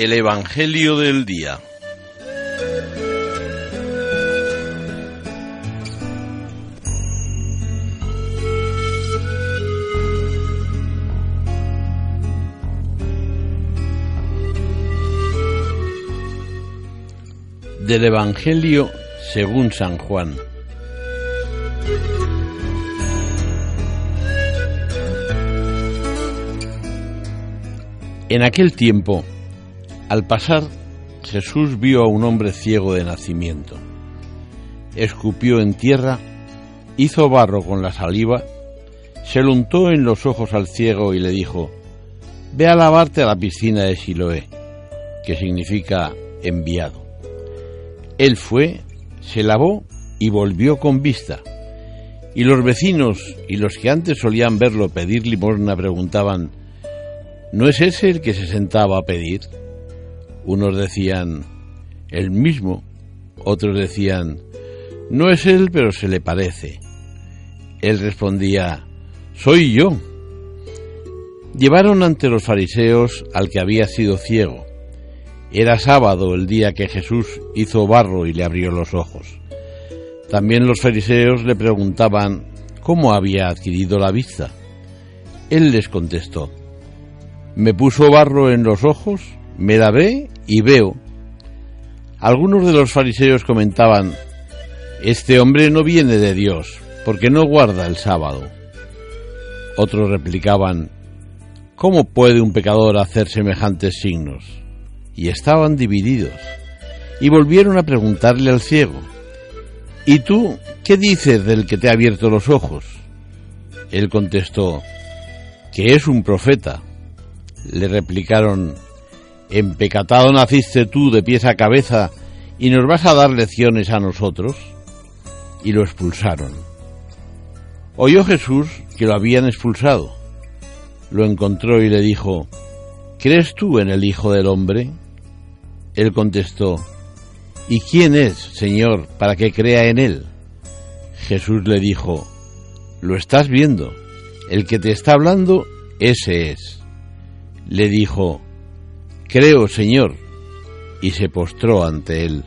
El Evangelio del Día. Del Evangelio según San Juan. En aquel tiempo, al pasar, Jesús vio a un hombre ciego de nacimiento. Escupió en tierra, hizo barro con la saliva, se lo untó en los ojos al ciego y le dijo, Ve a lavarte a la piscina de Siloé, que significa enviado. Él fue, se lavó y volvió con vista. Y los vecinos y los que antes solían verlo pedir limosna preguntaban, ¿No es ese el que se sentaba a pedir? Unos decían, el mismo, otros decían, no es él, pero se le parece. Él respondía, soy yo. Llevaron ante los fariseos al que había sido ciego. Era sábado el día que Jesús hizo barro y le abrió los ojos. También los fariseos le preguntaban cómo había adquirido la vista. Él les contestó, me puso barro en los ojos, me lavé y veo. Algunos de los fariseos comentaban, este hombre no viene de Dios, porque no guarda el sábado. Otros replicaban, ¿cómo puede un pecador hacer semejantes signos? Y estaban divididos. Y volvieron a preguntarle al ciego, ¿y tú qué dices del que te ha abierto los ojos? Él contestó, que es un profeta. Le replicaron, ¿empecatado naciste tú de pies a cabeza y nos vas a dar lecciones a nosotros? Y lo expulsaron. Oyó Jesús que lo habían expulsado. Lo encontró y le dijo, ¿crees tú en el Hijo del Hombre? Él contestó, ¿y quién es, Señor, para que crea en él? Jesús le dijo, lo estás viendo, el que te está hablando, ese es le dijo, Creo, Señor, y se postró ante él.